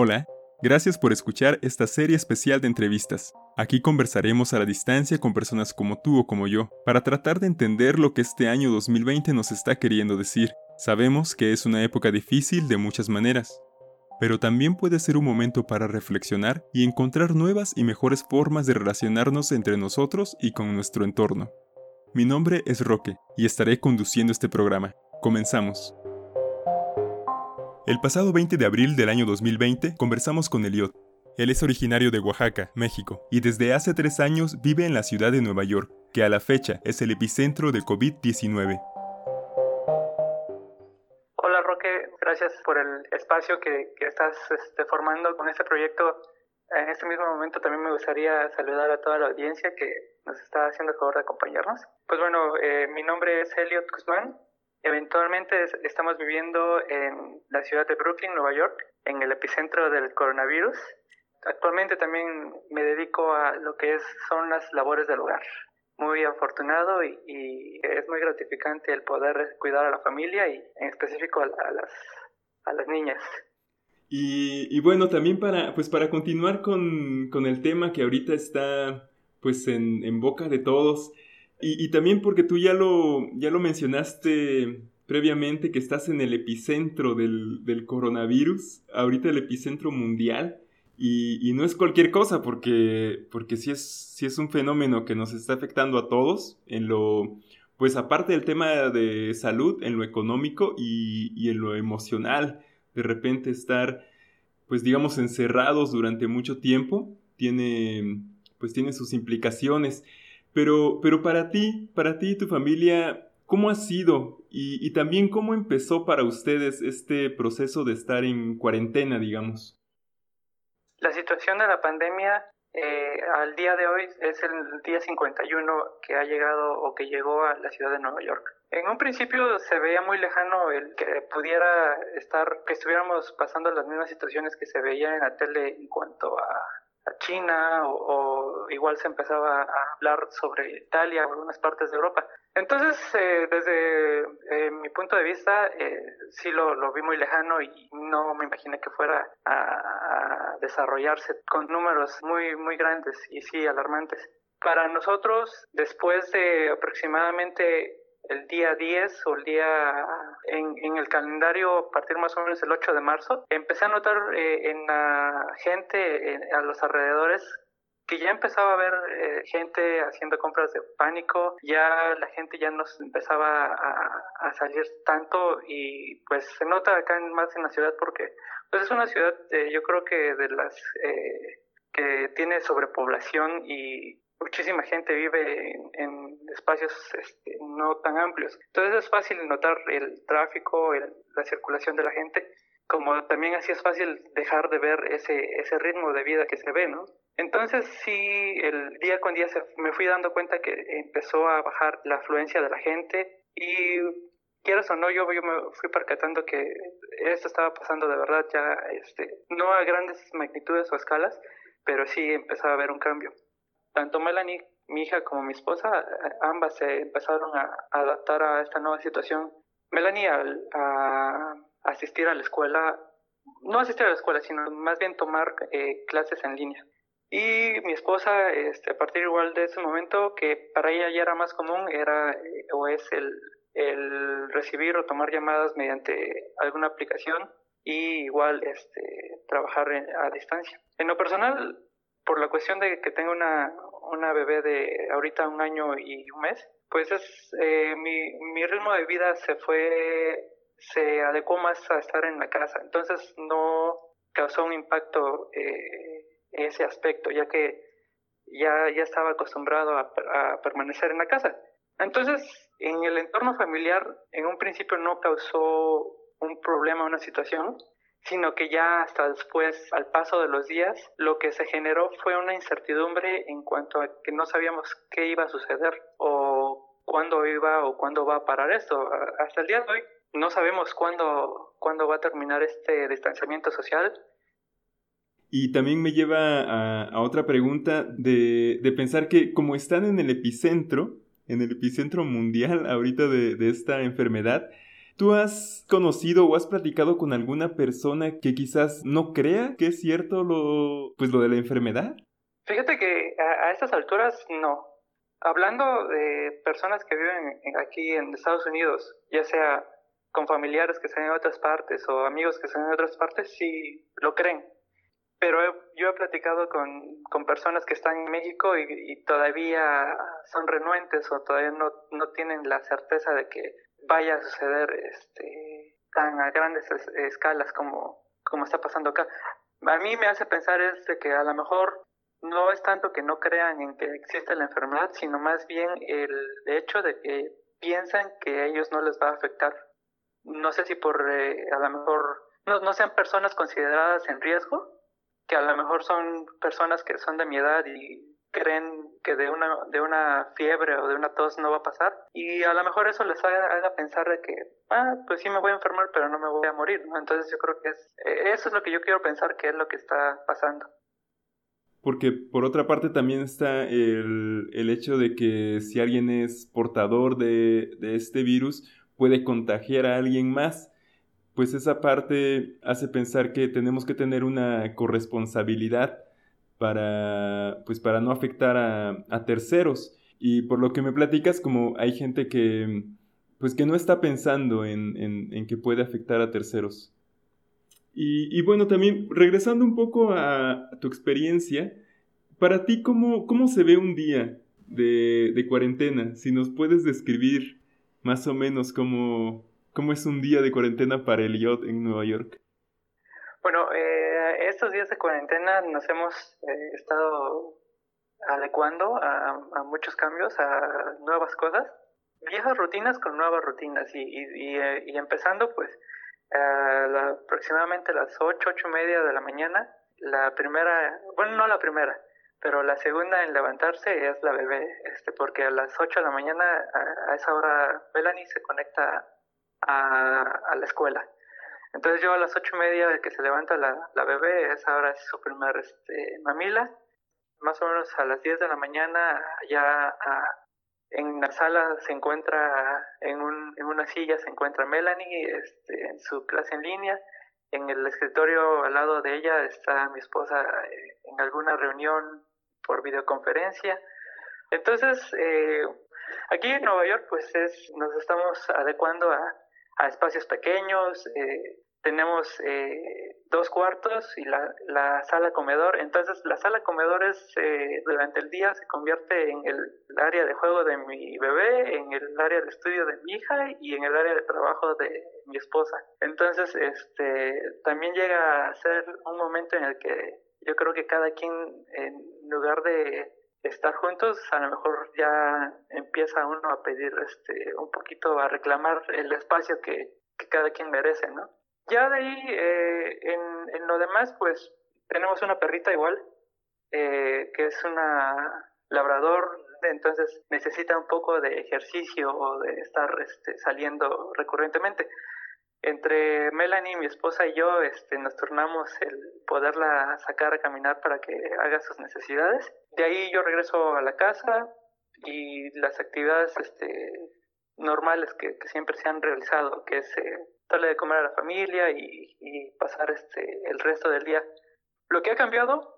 Hola, gracias por escuchar esta serie especial de entrevistas. Aquí conversaremos a la distancia con personas como tú o como yo, para tratar de entender lo que este año 2020 nos está queriendo decir. Sabemos que es una época difícil de muchas maneras, pero también puede ser un momento para reflexionar y encontrar nuevas y mejores formas de relacionarnos entre nosotros y con nuestro entorno. Mi nombre es Roque y estaré conduciendo este programa. Comenzamos. El pasado 20 de abril del año 2020 conversamos con Eliot. Él es originario de Oaxaca, México, y desde hace tres años vive en la ciudad de Nueva York, que a la fecha es el epicentro del COVID-19. Hola Roque, gracias por el espacio que, estás este, formando con este proyecto. En este mismo momento también me gustaría saludar a toda la audiencia que nos está haciendo el favor de acompañarnos. Pues bueno, eh, mi nombre es Eliot Guzmán, Eventualmente estamos viviendo en la ciudad de Brooklyn, Nueva York, en el epicentro del coronavirus. Actualmente también me dedico a lo que es, son las labores del hogar. Muy afortunado y, es muy gratificante el poder cuidar a la familia y en específico a, las, a las niñas. Y, bueno, también para, pues para continuar con, con el tema que ahorita está pues en, en boca de todos, y, también porque tú ya lo, ya lo mencionaste previamente, que estás en el epicentro del, del coronavirus, ahorita el epicentro mundial, y, y, no es cualquier cosa, porque, porque sí, es, sí es un fenómeno que nos está afectando a todos, en lo, pues aparte del tema de salud, en lo económico y, y en lo emocional, de repente estar, pues digamos, encerrados durante mucho tiempo, tiene, pues tiene sus implicaciones. Pero, pero para ti, para ti y tu familia, ¿cómo ha sido? Y, y también cómo empezó para ustedes este proceso de estar en cuarentena, digamos. La situación de la pandemia eh, al día de hoy es el día 51 que ha llegado o que llegó a la ciudad de Nueva York. En un principio se veía muy lejano el que pudiera estar, que estuviéramos pasando las mismas situaciones que se veían en la tele en cuanto a China o, igual se empezaba a hablar sobre Italia o algunas partes de Europa. Entonces, eh, desde eh, mi punto de vista, eh, sí lo, lo, vi muy lejano y no me imaginé que fuera a, desarrollarse con números muy, muy grandes y sí alarmantes. Para nosotros, después de aproximadamente el día 10 o el día en, en, el calendario a partir más o menos del 8 de marzo, empecé a notar eh, en la gente, a los alrededores, que ya empezaba a haber eh, gente haciendo compras de pánico, ya la gente ya nos empezaba a, salir tanto y pues se nota acá más en la ciudad porque pues es una ciudad eh, yo creo que de las que tiene sobrepoblación y muchísima gente vive en, espacios este, no tan amplios. Entonces es fácil notar el tráfico, la circulación de la gente, como también así es fácil dejar de ver ese, ese ritmo de vida que se ve, ¿no? Entonces sí, el día con día me fui dando cuenta que empezó a bajar la afluencia de la gente y quieras o no, yo, yo me fui percatando que esto estaba pasando de verdad ya, este, no a grandes magnitudes o escalas, pero sí empezaba a haber un cambio tanto Melanie, mi hija, como mi esposa, ambas se empezaron a, adaptar a esta nueva situación. Melanie al a asistir a la escuela, no asistir a la escuela, sino más bien tomar eh, clases en línea. Y mi esposa, este, a partir igual de ese momento, que para ella ya era más común, era eh, o es el, el recibir o tomar llamadas mediante alguna aplicación y igual este, trabajar a distancia. En lo personal, por la cuestión de que tengo una, una bebé de ahorita un año y un mes, pues es eh, mi, mi ritmo de vida se fue, se adecuó más a estar en la casa, entonces no causó un impacto eh, ese aspecto, ya que ya, ya estaba acostumbrado a, a permanecer en la casa. Entonces, en el entorno familiar, en un principio no causó un problema, una situación, sino que ya hasta después, al paso de los días, lo que se generó fue una incertidumbre en cuanto a que no sabíamos qué iba a suceder o cuándo iba o cuándo va a parar esto. Hasta el día de hoy no sabemos cuándo, cuándo va a terminar este distanciamiento social. Y también me lleva a, otra pregunta de, de, pensar que como están en el epicentro, en el epicentro mundial ahorita de, de esta enfermedad, ¿Tú has conocido o has platicado con alguna persona que quizás no crea que es cierto lo, pues lo de la enfermedad? Fíjate que a, estas alturas no. Hablando de personas que viven aquí en Estados Unidos, ya sea con familiares que están en otras partes o amigos que están en otras partes, sí lo creen. Pero yo he platicado con, con, personas que están en México y, todavía son renuentes o todavía no, no, tienen la certeza de que vaya a suceder este, tan a grandes escalas como, como está pasando acá. A mí me hace pensar es que a lo mejor no es tanto que no crean en que existe la enfermedad, sino más bien el hecho de que piensan que a ellos no les va a afectar. No sé si por eh, a lo mejor no sean personas consideradas en riesgo, que a lo mejor son personas que son de mi edad y creen que de una, de una fiebre o de una tos no va a pasar y a lo mejor eso les haga, pensar de que, ah, pues sí me voy a enfermar pero no me voy a morir. Entonces yo creo que es, eh, eso es lo que yo quiero pensar que es lo que está pasando. Porque por otra parte también está el, el hecho de que si alguien es portador de, de este virus, puede contagiar a alguien más. Pues esa parte hace pensar que tenemos que tener una corresponsabilidad para, pues para no afectar a, terceros. Y por lo que me platicas, como hay gente que, pues que no está pensando en, en, en que puede afectar a terceros. Y, bueno, también regresando un poco a, tu experiencia, para ti, ¿cómo, cómo se ve un día de, de, cuarentena? Si nos puedes describir más o menos cómo, cómo es un día de cuarentena para Elliot en Nueva York. Bueno, eh, estos días de cuarentena nos hemos eh, estado adecuando a, a, muchos cambios, a nuevas cosas, viejas rutinas con nuevas rutinas y, y, y, eh, empezando pues a aproximadamente las ocho, ocho y media de la mañana, la primera, bueno, no la primera, pero la segunda en levantarse es la bebé, este, porque a las 8 de la mañana, a, esa hora, Melanie se conecta a, a, la escuela. Entonces yo a las ocho y media de que se levanta la, la bebé, esa hora es su primer mamila. Más o menos a las 10 de la mañana ya a, en la sala se encuentra, en, un, en una silla se encuentra Melanie este, en su clase en línea. En el escritorio al lado de ella está mi esposa eh, en alguna reunión por videoconferencia. Entonces, eh, aquí en Nueva York, pues es, nos estamos adecuando a, a espacios pequeños, eh, tenemos eh, dos cuartos y la, la, sala comedor. Entonces, la sala comedor es, eh, durante el día se convierte en el, área de juego de mi bebé, en el área de estudio de mi hija y en el área de trabajo de mi esposa. Entonces, este, también llega a ser un momento en el que yo creo que cada quien, en lugar de estar juntos, a lo mejor ya empieza uno a pedir este, un poquito, a reclamar el espacio que, cada quien merece, ¿no? Ya de ahí, eh, en, en, lo demás, pues tenemos una perrita igual, eh, que es una labrador, entonces necesita un poco de ejercicio o de estar este, saliendo recurrentemente. Entre Melanie, mi esposa y yo este, nos turnamos el poderla sacar a caminar para que haga sus necesidades. De ahí yo regreso a la casa y las actividades este, normales que, siempre se han realizado, que es eh, darle de comer a la familia y, pasar este, el resto del día. Lo que ha cambiado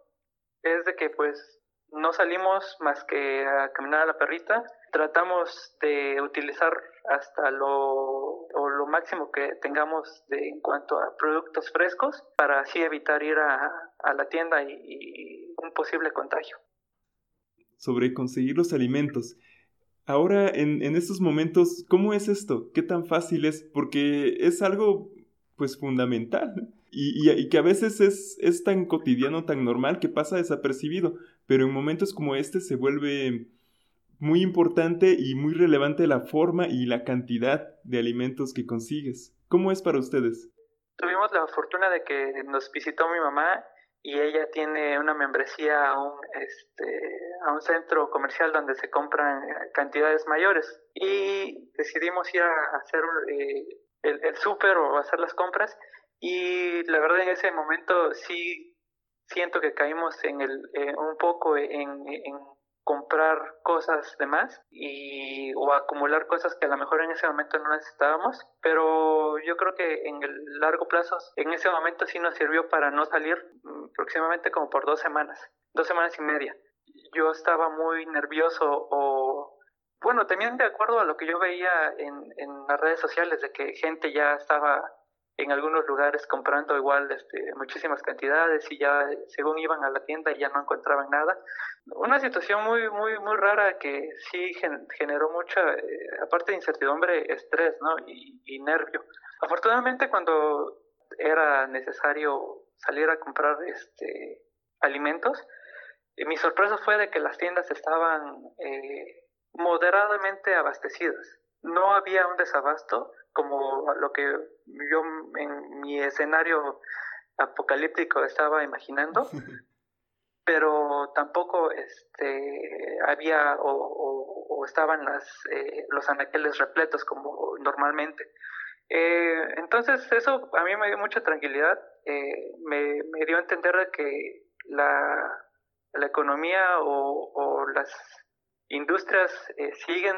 es de que pues no salimos más que a caminar a la perrita, tratamos de utilizar hasta lo, o lo máximo que tengamos de, en cuanto a productos frescos para así evitar ir a, la tienda y un posible contagio. Sobre conseguir los alimentos. Ahora, en, en estos momentos, ¿cómo es esto? ¿Qué tan fácil es? Porque es algo, pues, fundamental. Y, y, que a veces es, es tan cotidiano, tan normal, que pasa desapercibido. Pero en momentos como este se vuelve muy importante y muy relevante la forma y la cantidad de alimentos que consigues. ¿Cómo es para ustedes? Tuvimos la fortuna de que nos visitó mi mamá y ella tiene una membresía a un, este, a un centro comercial donde se compran cantidades mayores. Y decidimos ir a hacer eh, el, el súper o hacer las compras. Y la verdad en ese momento sí siento que caímos en el, eh, un poco en, en comprar cosas de más y o acumular cosas que a lo mejor en ese momento no necesitábamos, pero yo creo que en el largo plazo, en ese momento sí nos sirvió para no salir mm, aproximadamente como por dos semanas, dos semanas y media. Yo estaba muy nervioso o, bueno, también de acuerdo a lo que yo veía en, en las redes sociales de que gente ya estaba en algunos lugares comprando igual este, muchísimas cantidades y ya según iban a la tienda ya no encontraban nada. Una situación muy, muy, muy rara que sí generó mucha, eh, aparte de incertidumbre, estrés ¿no? y, y nervio. Afortunadamente cuando era necesario salir a comprar este, alimentos, eh, mi sorpresa fue de que las tiendas estaban eh, moderadamente abastecidas. No había un desabasto, como lo que yo en mi escenario apocalíptico estaba imaginando, pero tampoco este, había o, estaban las, eh, los anaqueles repletos como normalmente. Eh, entonces eso a mí me dio mucha tranquilidad, eh, me, me, dio a entender que la, la economía o, o las industrias siguen,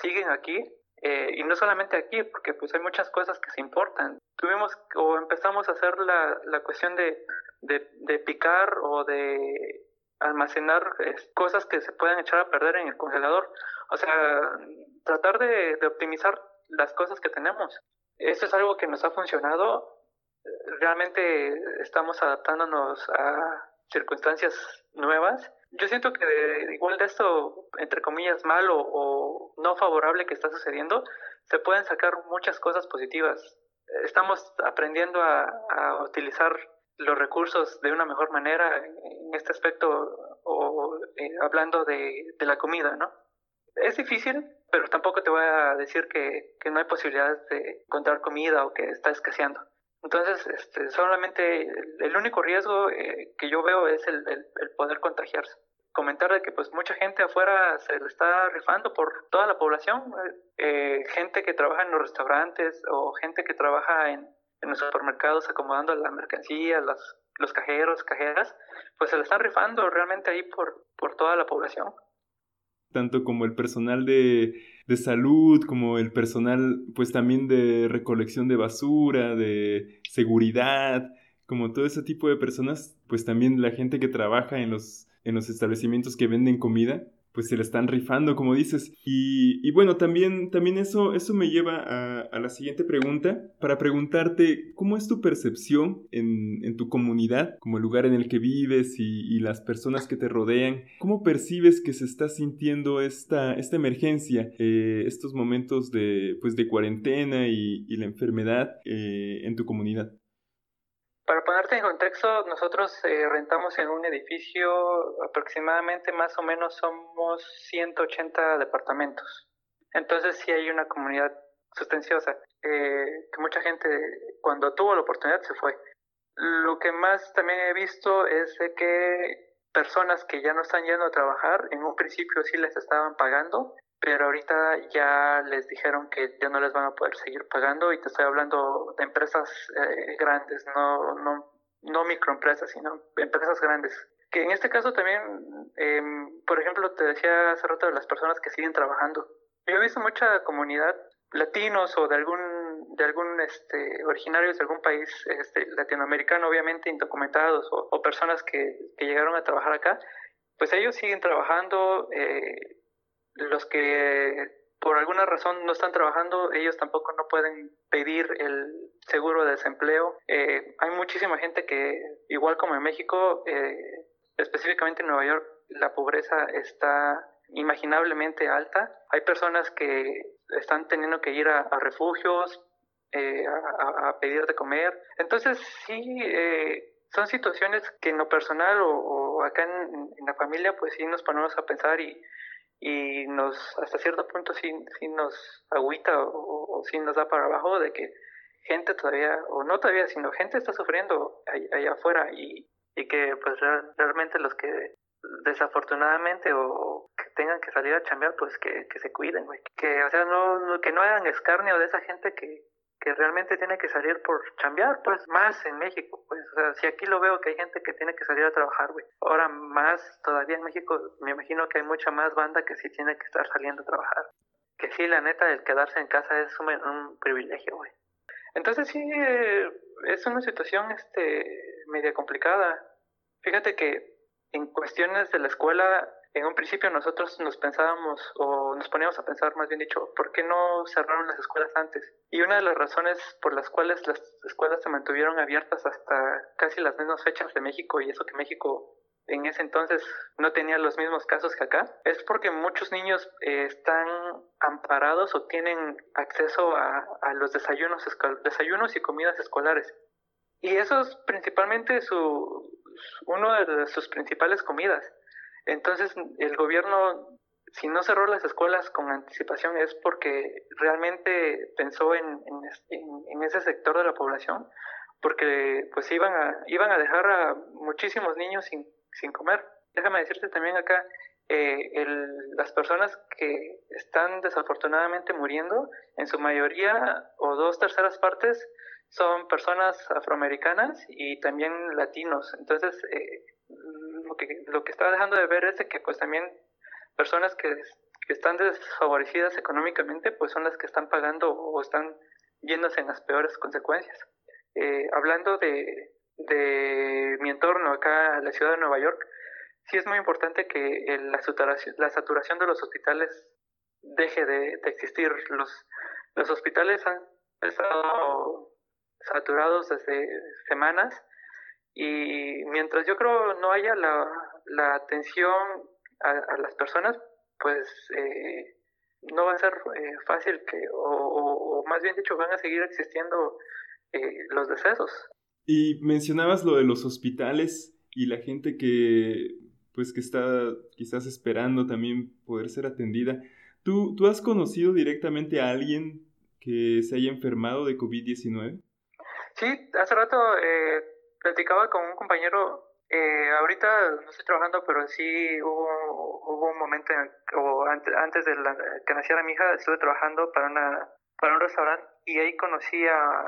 siguen aquí, eh, y no solamente aquí, porque pues hay muchas cosas que se importan. Tuvimos o empezamos a hacer la, la cuestión de, de, picar o de almacenar cosas que se pueden echar a perder en el congelador. O sea, tratar de, de optimizar las cosas que tenemos. Eso es algo que nos ha funcionado. Realmente estamos adaptándonos a circunstancias nuevas yo siento que igual de esto, entre comillas, malo o no favorable que está sucediendo, se pueden sacar muchas cosas positivas. Estamos aprendiendo a, utilizar los recursos de una mejor manera en este aspecto o eh, hablando de, de, la comida, ¿no? Es difícil, pero tampoco te voy a decir que, que no hay posibilidades de encontrar comida o que está escaseando. Entonces, este, solamente el, único riesgo eh, que yo veo es el, el, poder contagiarse. Comentar de que pues mucha gente afuera se le está rifando por toda la población, eh, gente que trabaja en los restaurantes o gente que trabaja en, en los supermercados acomodando la mercancía, las, los cajeros, cajeras, pues se le están rifando realmente ahí por, por toda la población tanto como el personal de, de, salud, como el personal pues también de recolección de basura, de seguridad, como todo ese tipo de personas, pues también la gente que trabaja en los, en los establecimientos que venden comida, pues se la están rifando, como dices. Y, bueno, también, también eso, eso me lleva a, la siguiente pregunta, para preguntarte, ¿cómo es tu percepción en, tu comunidad, como el lugar en el que vives y, las personas que te rodean? ¿Cómo percibes que se está sintiendo esta, esta emergencia, eh, estos momentos de, pues, de cuarentena y, y la enfermedad eh, en tu comunidad? Para ponerte en contexto, nosotros eh, rentamos en un edificio, aproximadamente más o menos somos 180 departamentos. Entonces sí hay una comunidad sustanciosa, eh, que mucha gente cuando tuvo la oportunidad se fue. Lo que más también he visto es de que personas que ya no están yendo a trabajar, en un principio sí les estaban pagando, pero ahorita ya les dijeron que ya no les van a poder seguir pagando y te estoy hablando de empresas eh, grandes, no, no, no microempresas, sino empresas grandes. Que en este caso también, eh, por ejemplo, te decía hace rato de las personas que siguen trabajando. Yo he visto mucha comunidad latinos o de algún de algún este originarios de algún país este, latinoamericano obviamente indocumentados o, o personas que, que, llegaron a trabajar acá pues ellos siguen trabajando eh, los que por alguna razón no están trabajando, ellos tampoco no pueden pedir el seguro de desempleo. Eh, hay muchísima gente que, igual como en México, eh, específicamente en Nueva York, la pobreza está imaginablemente alta. Hay personas que están teniendo que ir a, refugios, eh, a, pedir de comer. Entonces, sí, son situaciones que en lo personal o, acá en, la familia, pues sí nos ponemos a pensar y y nos hasta cierto punto sí, sí nos agüita o, o, sí nos da para abajo de que gente todavía, o no todavía, sino gente está sufriendo allá, afuera y, y que pues realmente los que desafortunadamente o que tengan que salir a chambear pues que, que se cuiden, güey. Que, o sea, no, que no hagan escarnio de esa gente que, que realmente tiene que salir por chambear, pues más en México, pues, o sea, si aquí lo veo que hay gente que tiene que salir a trabajar, güey, ahora más todavía en México, me imagino que hay mucha más banda que sí tiene que estar saliendo a trabajar. Que sí, la neta, el quedarse en casa es un, un privilegio, güey. Entonces sí, eh, es una situación, este, media complicada. Fíjate que en cuestiones de la escuela, en un principio nosotros nos pensábamos o nos poníamos a pensar, más bien dicho, ¿por qué no cerraron las escuelas antes? Y una de las razones por las cuales las escuelas se mantuvieron abiertas hasta casi las mismas fechas de México y eso que México en ese entonces no tenía los mismos casos que acá, es porque muchos niños eh, están amparados o tienen acceso a, a los desayunos, desayunos y comidas escolares. Y eso es principalmente su, uno de sus principales comidas. Entonces, el gobierno, si no cerró las escuelas con anticipación, es porque realmente pensó en, ese sector de la población, porque pues iban a, iban a dejar a muchísimos niños sin, sin comer. Déjame decirte también acá, eh, el, las personas que están desafortunadamente muriendo, en su mayoría o dos terceras partes, son personas afroamericanas y también latinos. Entonces, eh, que, lo que está dejando de ver es que pues también personas que, están desfavorecidas económicamente, pues son las que están pagando o están yéndose en las peores consecuencias. Eh, hablando de, de mi entorno acá, la ciudad de Nueva York, sí es muy importante que la, saturación, la saturación de los hospitales deje de, de existir. Los, los hospitales han estado saturados desde semanas y mientras yo creo no haya la, la atención a, las personas, pues eh, no va a ser eh, fácil que, o, más bien dicho, van a seguir existiendo eh, los decesos. Y mencionabas lo de los hospitales y la gente que pues que está quizás esperando también poder ser atendida. ¿Tú, ¿Tú has conocido directamente a alguien que se haya enfermado de COVID-19? Sí, hace rato eh, platicaba con un compañero, eh, ahorita no estoy trabajando, pero sí hubo, hubo un momento, o antes, de que naciera mi hija, estuve trabajando para, una, para un restaurante y ahí conocí a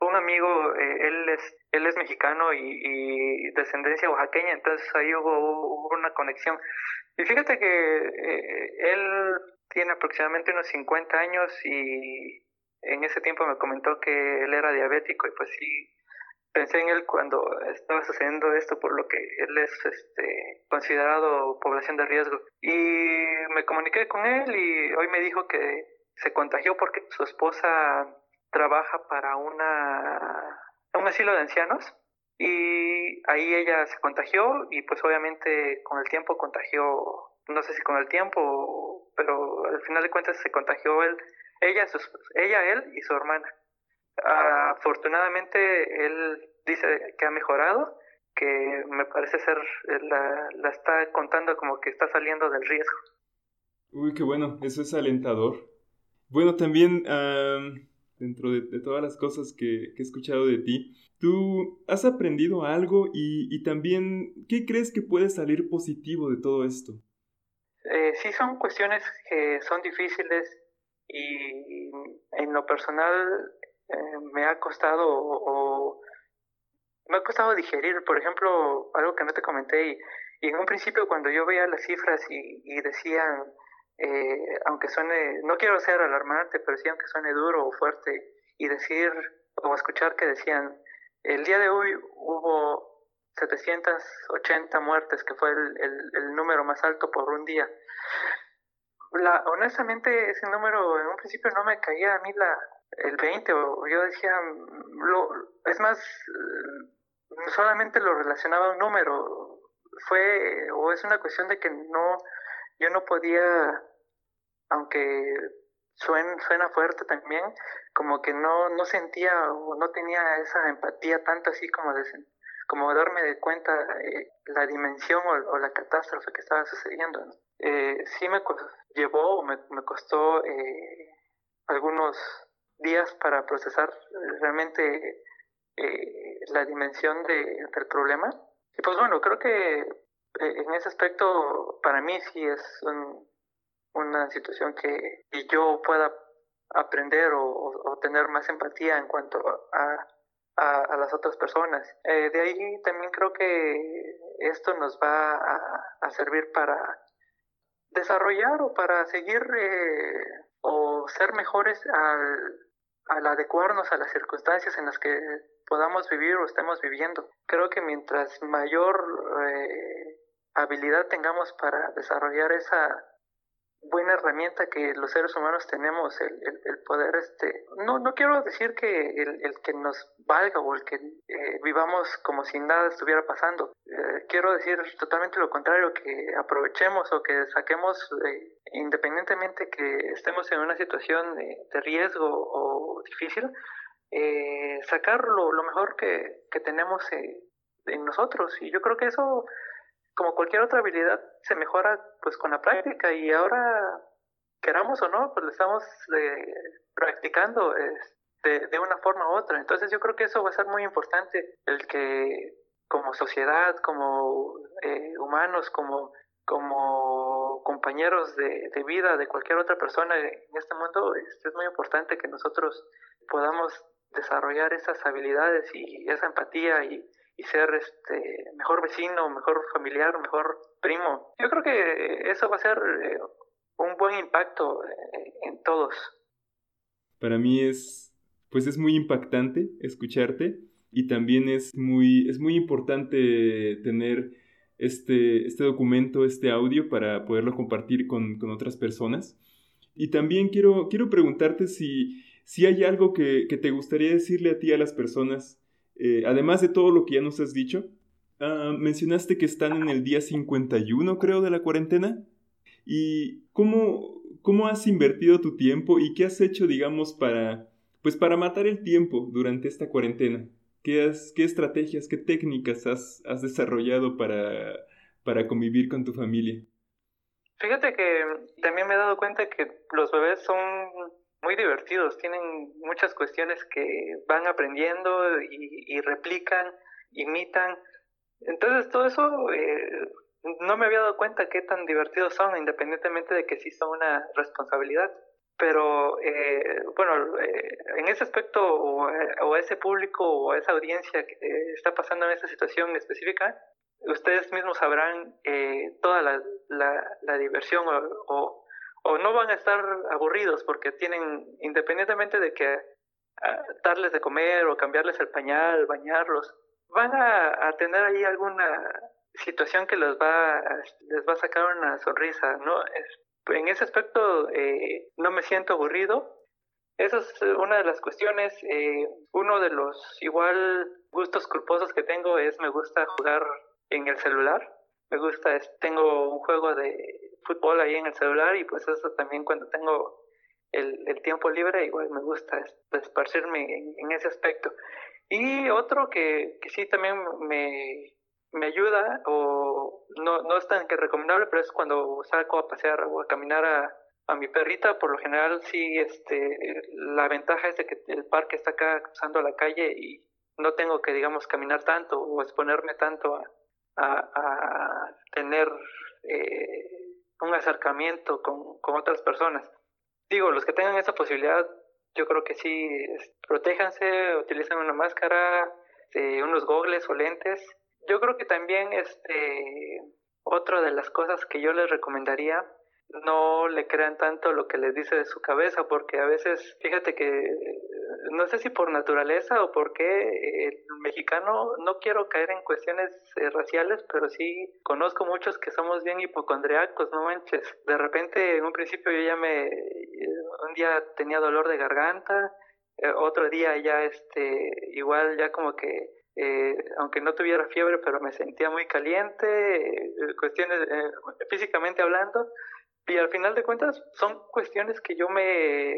un amigo, eh, él, es, él es mexicano y, descendencia oaxaqueña, entonces ahí hubo, hubo una conexión. Y fíjate que él tiene aproximadamente unos 50 años y en ese tiempo me comentó que él era diabético y pues sí pensé en él cuando estaba sucediendo esto por lo que él es este considerado población de riesgo y me comuniqué con él y hoy me dijo que se contagió porque su esposa trabaja para una un asilo de ancianos y ahí ella se contagió y pues obviamente con el tiempo contagió no sé si con el tiempo pero al final de cuentas se contagió él ella, ella, él y su hermana. Afortunadamente él dice que ha mejorado, que me parece ser, eh, la, la está contando como que está saliendo del riesgo. Uy, qué bueno, eso es alentador. Bueno, también dentro de, todas las cosas que, que, he escuchado de ti, ¿tú has aprendido algo y, y, también qué crees que puede salir positivo de todo esto? Eh, sí, son cuestiones que son difíciles y en lo personal eh, me ha costado o, me ha costado digerir, por ejemplo, algo que no te comenté y, en un principio cuando yo veía las cifras y, decían, eh, aunque suene, no quiero ser alarmante, pero sí aunque suene duro o fuerte y decir o escuchar que decían, el día de hoy hubo 780 muertes, que fue el número más alto por un día. La, honestamente ese número en un principio no me caía a mí la, el 20 o yo decía, lo, es más, eh, solamente lo relacionaba a un número, fue o es una cuestión de que no, yo no podía, aunque suena, suena fuerte también, como que no, no sentía o no tenía esa empatía tanto así como de, como darme de cuenta eh, la dimensión o, la catástrofe que estaba sucediendo. Eh, sí me llevó, me, me costó eh, algunos días para procesar realmente eh, la dimensión de, del problema. Y pues bueno, creo que eh, en ese aspecto para mí sí es una situación que yo pueda aprender o, tener más empatía en cuanto a, a, las otras personas. Eh, de ahí también creo que esto nos va a, servir para desarrollar o para seguir eh, o ser mejores al, al adecuarnos a las circunstancias en las que podamos vivir o estemos viviendo. Creo que mientras mayor eh, habilidad tengamos para desarrollar esa buena herramienta que los seres humanos tenemos, el, el, poder, este, no, no quiero decir que el, el que nos valga o el que eh, vivamos como si nada estuviera pasando. Eh, quiero decir totalmente lo contrario, que aprovechemos o que saquemos, independientemente que estemos en una situación de, riesgo o difícil, sacar lo, mejor que, tenemos en nosotros. Y yo creo que eso como cualquier otra habilidad, se mejora pues con la práctica y ahora, queramos o no, pues lo estamos eh, practicando de, de, una forma u otra. Entonces yo creo que eso va a ser muy importante, el que como sociedad, como eh, humanos, como, como compañeros de, vida de cualquier otra persona en este mundo, es, es muy importante que nosotros podamos desarrollar esas habilidades y esa empatía y, y ser este mejor vecino, mejor familiar, mejor primo. Yo creo que eso va a ser eh, un buen impacto eh, en todos. Para mí es pues es muy impactante escucharte y también es muy es muy importante tener este, este documento, este audio para poderlo compartir con, con otras personas. Y también quiero, quiero preguntarte si, si hay algo que, que te gustaría decirle a ti a las personas eh, además de todo lo que ya nos has dicho, ah, mencionaste que están en el día 51, creo, de la cuarentena. ¿Y cómo, cómo has invertido tu tiempo y qué has hecho, digamos, para, pues para matar el tiempo durante esta cuarentena? ¿Qué, has, qué estrategias, qué técnicas has, has desarrollado para, convivir con tu familia? Fíjate que también me he dado cuenta que los bebés son muy divertidos, tienen muchas cuestiones que van aprendiendo y, replican, imitan. Entonces todo eso eh, no me había dado cuenta qué tan divertidos son, independientemente de que sí son una responsabilidad. Pero eh, bueno, eh, en ese aspecto o, a ese público o a esa audiencia que está pasando en esta situación específica, ustedes mismos sabrán toda la, la, diversión o o no van a estar aburridos porque tienen, independientemente de que ah, darles de comer o cambiarles el pañal, bañarlos, van a, tener ahí alguna situación que les va, les va a sacar una sonrisa, ¿no? En ese aspecto eh, no me siento aburrido. Esa es una de las cuestiones. Eh, uno de los igual gustos culposos que tengo es me gusta jugar en el celular. Me gusta, tengo un juego de fútbol ahí en el celular y pues eso también cuando tengo el, tiempo libre igual me gusta esparcirme en, ese aspecto. Y otro que, que sí también me, me ayuda o no, no es tan que recomendable, pero es cuando salgo a pasear o a caminar a, a mi perrita, por lo general sí, este, la ventaja es de que el parque está acá cruzando la calle y no tengo que, digamos, caminar tanto o exponerme tanto a, a, tener eh, un acercamiento con, con otras personas. Digo, los que tengan esa posibilidad, yo creo que sí, protéjanse, utilicen una máscara, este, unos gogles o lentes. Yo creo que también este, otra de las cosas que yo les recomendaría no le crean tanto lo que les dice de su cabeza, porque a veces, fíjate que no sé si por naturaleza o porque el mexicano, no quiero caer en cuestiones eh, raciales, pero sí conozco muchos que somos bien hipocondriacos, no manches. De repente, en un principio yo ya me, eh, un día tenía dolor de garganta, eh, otro día ya este, igual ya como que aunque no tuviera fiebre, pero me sentía muy caliente, cuestiones físicamente hablando, y al final de cuentas son cuestiones que yo me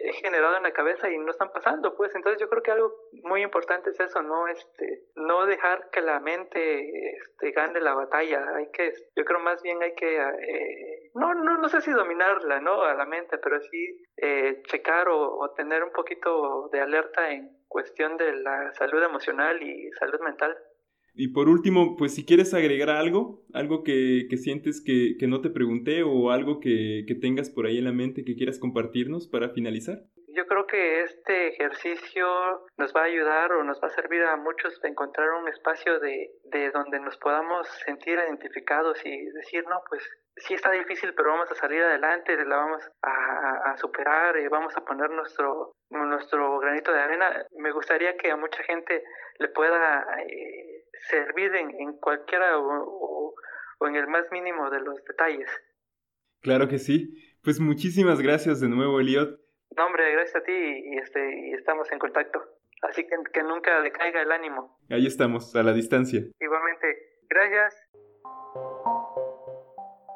he generado en la cabeza y no están pasando, pues. Entonces yo creo que algo muy importante es eso, no este no dejar que la mente este, gane la batalla, hay que yo creo más bien hay que eh, no no no sé si dominarla, no a la mente, pero sí eh, checar o tener un poquito de alerta en cuestión de la salud emocional y salud mental. Y por último, pues si quieres agregar algo, algo que, sientes que, no te pregunté o algo que, que tengas por ahí en la mente que quieras compartirnos para finalizar. Yo creo que este ejercicio nos va a ayudar o nos va a servir a muchos de encontrar un espacio de, de donde nos podamos sentir identificados y decir, no, pues sí está difícil, pero vamos a salir adelante, la vamos a, a superar, y vamos a poner nuestro, nuestro granito de arena. Me gustaría que a mucha gente le pueda eh, servir en, en cualquiera o, o en el más mínimo de los detalles. Claro que sí. Pues muchísimas gracias de nuevo, Eliot. No, hombre, gracias a ti y, este, y estamos en contacto. Así que que nunca decaiga el ánimo. Ahí estamos, a la distancia. Igualmente, gracias.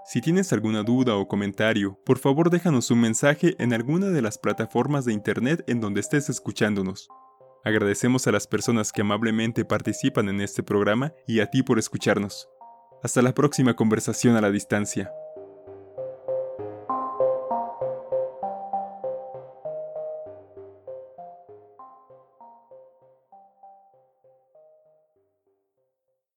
Si tienes alguna duda o comentario, por favor déjanos un mensaje en alguna de las plataformas de internet en donde estés escuchándonos. Agradecemos a las personas que amablemente participan en este programa y a ti por escucharnos. Hasta la próxima conversación a la distancia.